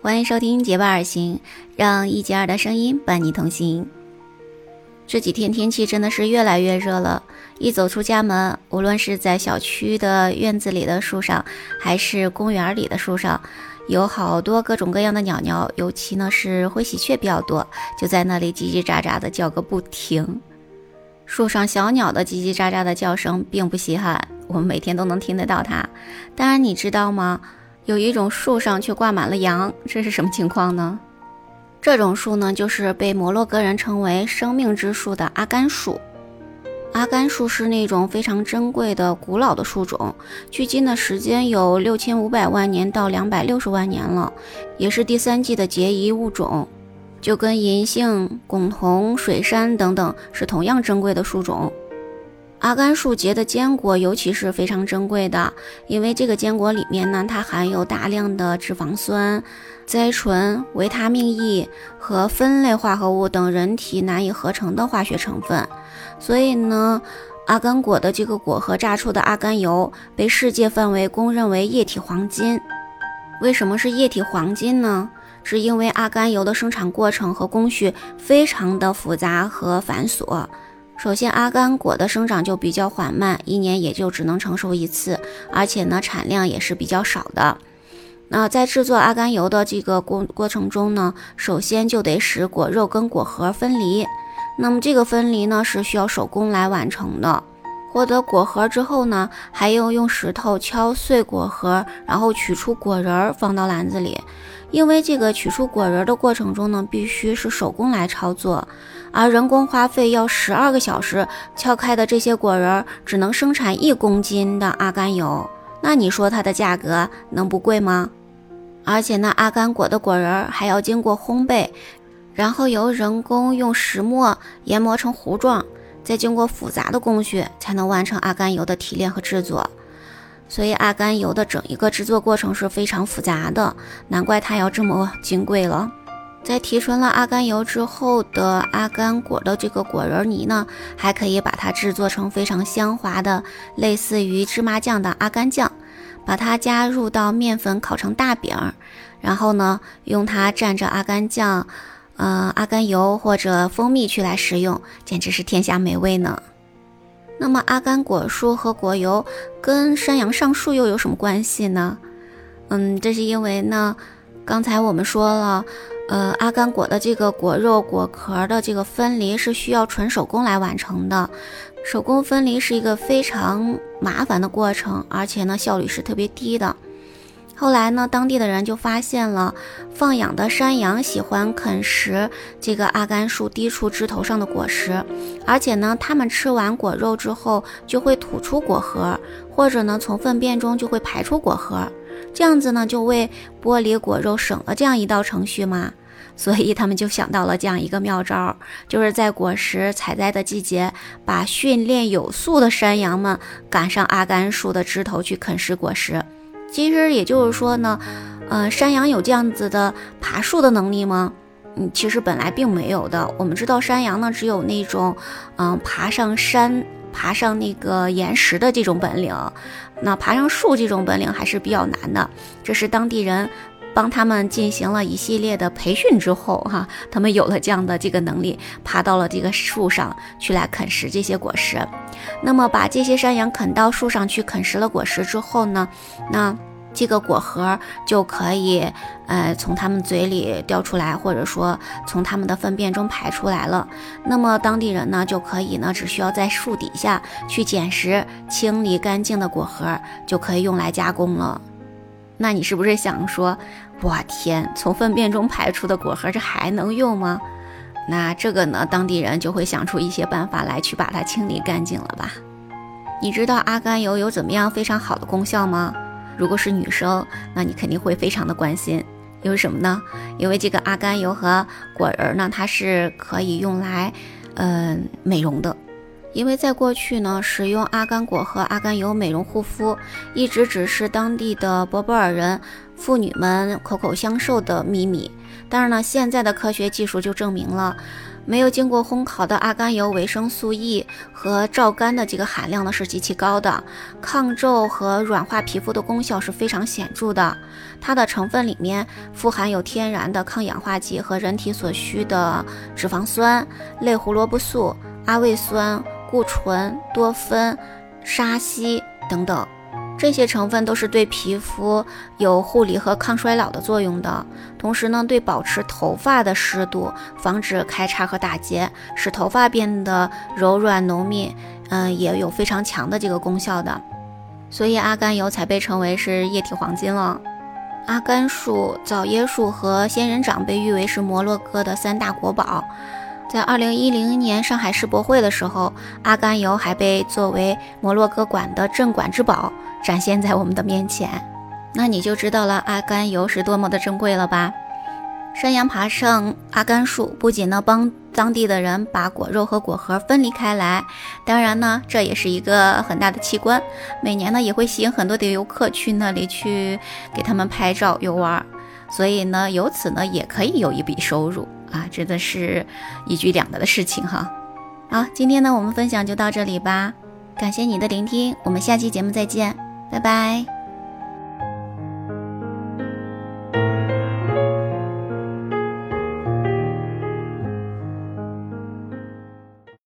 欢迎收听《结伴而行》，让一杰儿的声音伴你同行。这几天天气真的是越来越热了，一走出家门，无论是在小区的院子里的树上，还是公园里的树上，有好多各种各样的鸟鸟，尤其呢是灰喜鹊比较多，就在那里叽叽喳喳的叫个不停。树上小鸟的叽叽喳喳的叫声并不稀罕，我们每天都能听得到它。当然，你知道吗？有一种树上却挂满了羊，这是什么情况呢？这种树呢，就是被摩洛哥人称为“生命之树”的阿甘树。阿甘树是那种非常珍贵的古老的树种，距今的时间有六千五百万年到两百六十万年了，也是第三纪的孑遗物种，就跟银杏、拱桐、水杉等等是同样珍贵的树种。阿甘树结的坚果尤其是非常珍贵的，因为这个坚果里面呢，它含有大量的脂肪酸、甾醇、维他命 E 和酚类化合物等人体难以合成的化学成分，所以呢，阿甘果的这个果核榨出的阿甘油被世界范围公认为液体黄金。为什么是液体黄金呢？是因为阿甘油的生产过程和工序非常的复杂和繁琐。首先，阿甘果的生长就比较缓慢，一年也就只能成熟一次，而且呢，产量也是比较少的。那在制作阿甘油的这个过过程中呢，首先就得使果肉跟果核分离。那么这个分离呢，是需要手工来完成的。获得果核之后呢，还要用石头敲碎果核，然后取出果仁儿放到篮子里。因为这个取出果仁的过程中呢，必须是手工来操作。而人工花费要十二个小时敲开的这些果仁，只能生产一公斤的阿甘油，那你说它的价格能不贵吗？而且那阿甘果的果仁还要经过烘焙，然后由人工用石磨研磨成糊状，再经过复杂的工序才能完成阿甘油的提炼和制作。所以阿甘油的整一个制作过程是非常复杂的，难怪它要这么金贵了。在提纯了阿甘油之后的阿甘果的这个果仁泥呢，还可以把它制作成非常香滑的，类似于芝麻酱的阿甘酱，把它加入到面粉烤成大饼，然后呢，用它蘸着阿甘酱、呃阿甘油或者蜂蜜去来食用，简直是天下美味呢。那么阿甘果树和果油跟山羊上树又有什么关系呢？嗯，这是因为呢，刚才我们说了。呃，阿甘果的这个果肉、果壳的这个分离是需要纯手工来完成的，手工分离是一个非常麻烦的过程，而且呢效率是特别低的。后来呢，当地的人就发现了，放养的山羊喜欢啃食这个阿甘树低处枝头上的果实，而且呢，它们吃完果肉之后就会吐出果核，或者呢从粪便中就会排出果核。这样子呢，就为剥离果肉省了这样一道程序嘛，所以他们就想到了这样一个妙招，就是在果实采摘的季节，把训练有素的山羊们赶上阿甘树的枝头去啃食果实。其实也就是说呢，呃，山羊有这样子的爬树的能力吗？嗯，其实本来并没有的。我们知道山羊呢，只有那种，嗯，爬上山。爬上那个岩石的这种本领，那爬上树这种本领还是比较难的。这是当地人帮他们进行了一系列的培训之后，哈，他们有了这样的这个能力，爬到了这个树上去来啃食这些果实。那么把这些山羊啃到树上去啃食了果实之后呢，那。这个果核就可以，呃，从它们嘴里掉出来，或者说从它们的粪便中排出来了。那么当地人呢，就可以呢，只需要在树底下去捡拾，清理干净的果核，就可以用来加工了。那你是不是想说，我天，从粪便中排出的果核，这还能用吗？那这个呢，当地人就会想出一些办法来去把它清理干净了吧？你知道阿甘油有怎么样非常好的功效吗？如果是女生，那你肯定会非常的关心，因为什么呢？因为这个阿甘油和果仁呢，它是可以用来，嗯，美容的。因为在过去呢，使用阿甘果和阿甘油美容护肤，一直只是当地的博博尔人妇女们口口相授的秘密。但是呢，现在的科学技术就证明了，没有经过烘烤的阿甘油，维生素 E 和皂苷的这个含量呢是极其高的，抗皱和软化皮肤的功效是非常显著的。它的成分里面富含有天然的抗氧化剂和人体所需的脂肪酸、类胡萝卜素、阿魏酸、固醇、多酚、沙硒等等。这些成分都是对皮肤有护理和抗衰老的作用的，同时呢，对保持头发的湿度、防止开叉和打结、使头发变得柔软浓密，嗯，也有非常强的这个功效的。所以阿甘油才被称为是液体黄金了。阿甘树、枣椰树和仙人掌被誉为是摩洛哥的三大国宝。在二零一零年上海世博会的时候，阿甘油还被作为摩洛哥馆的镇馆之宝展现在我们的面前，那你就知道了阿甘油是多么的珍贵了吧？山羊爬上阿甘树，不仅呢帮当地的人把果肉和果核分离开来，当然呢这也是一个很大的奇观，每年呢也会吸引很多的游客去那里去给他们拍照游玩，所以呢由此呢也可以有一笔收入。啊，真的是一举两得的事情哈。好，今天呢我们分享就到这里吧，感谢你的聆听，我们下期节目再见，拜拜。